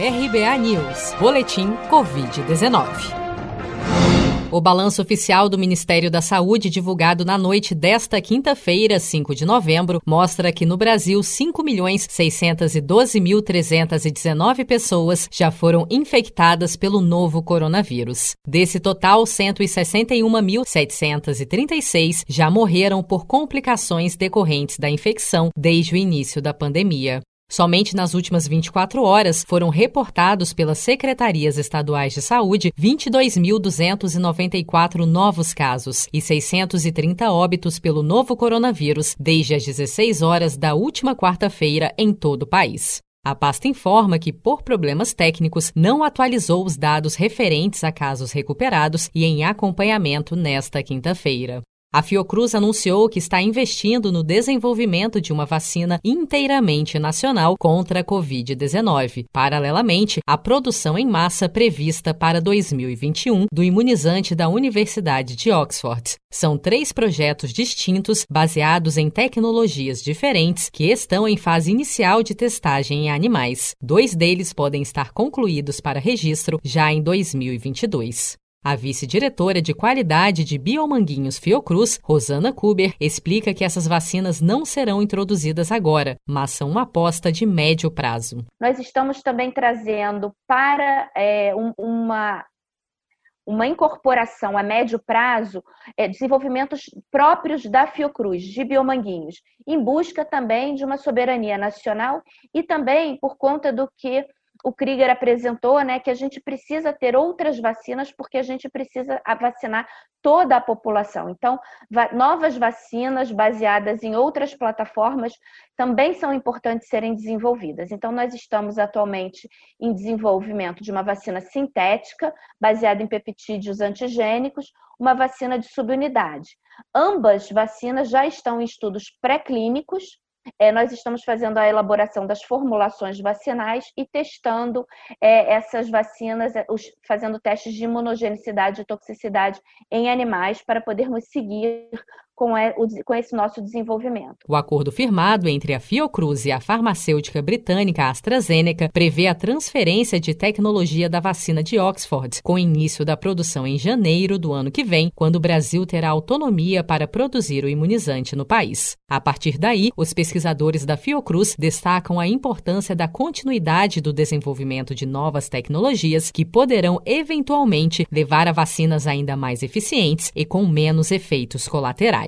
RBA News, Boletim Covid-19. O balanço oficial do Ministério da Saúde, divulgado na noite desta quinta-feira, 5 de novembro, mostra que no Brasil 5.612.319 pessoas já foram infectadas pelo novo coronavírus. Desse total, 161.736 já morreram por complicações decorrentes da infecção desde o início da pandemia. Somente nas últimas 24 horas foram reportados pelas secretarias estaduais de saúde 22.294 novos casos e 630 óbitos pelo novo coronavírus desde as 16 horas da última quarta-feira em todo o país. A pasta informa que, por problemas técnicos, não atualizou os dados referentes a casos recuperados e em acompanhamento nesta quinta-feira. A Fiocruz anunciou que está investindo no desenvolvimento de uma vacina inteiramente nacional contra a Covid-19. Paralelamente, a produção em massa prevista para 2021 do imunizante da Universidade de Oxford. São três projetos distintos, baseados em tecnologias diferentes, que estão em fase inicial de testagem em animais. Dois deles podem estar concluídos para registro já em 2022. A vice-diretora de qualidade de Biomanguinhos Fiocruz, Rosana Kuber, explica que essas vacinas não serão introduzidas agora, mas são uma aposta de médio prazo. Nós estamos também trazendo para é, um, uma uma incorporação a médio prazo, é, desenvolvimentos próprios da Fiocruz, de Biomanguinhos, em busca também de uma soberania nacional e também por conta do que o Krieger apresentou, né, que a gente precisa ter outras vacinas porque a gente precisa vacinar toda a população. Então, va novas vacinas baseadas em outras plataformas também são importantes serem desenvolvidas. Então, nós estamos atualmente em desenvolvimento de uma vacina sintética baseada em peptídeos antigênicos, uma vacina de subunidade. Ambas vacinas já estão em estudos pré-clínicos é, nós estamos fazendo a elaboração das formulações vacinais e testando é, essas vacinas, é, os, fazendo testes de imunogenicidade e toxicidade em animais para podermos seguir com, com esse nosso desenvolvimento. O acordo firmado entre a Fiocruz e a farmacêutica britânica AstraZeneca prevê a transferência de tecnologia da vacina de Oxford, com início da produção em janeiro do ano que vem, quando o Brasil terá autonomia para produzir o imunizante no país. A partir daí, os pesquisadores da Fiocruz destacam a importância da continuidade do desenvolvimento de novas tecnologias que poderão eventualmente levar a vacinas ainda mais eficientes e com menos efeitos colaterais.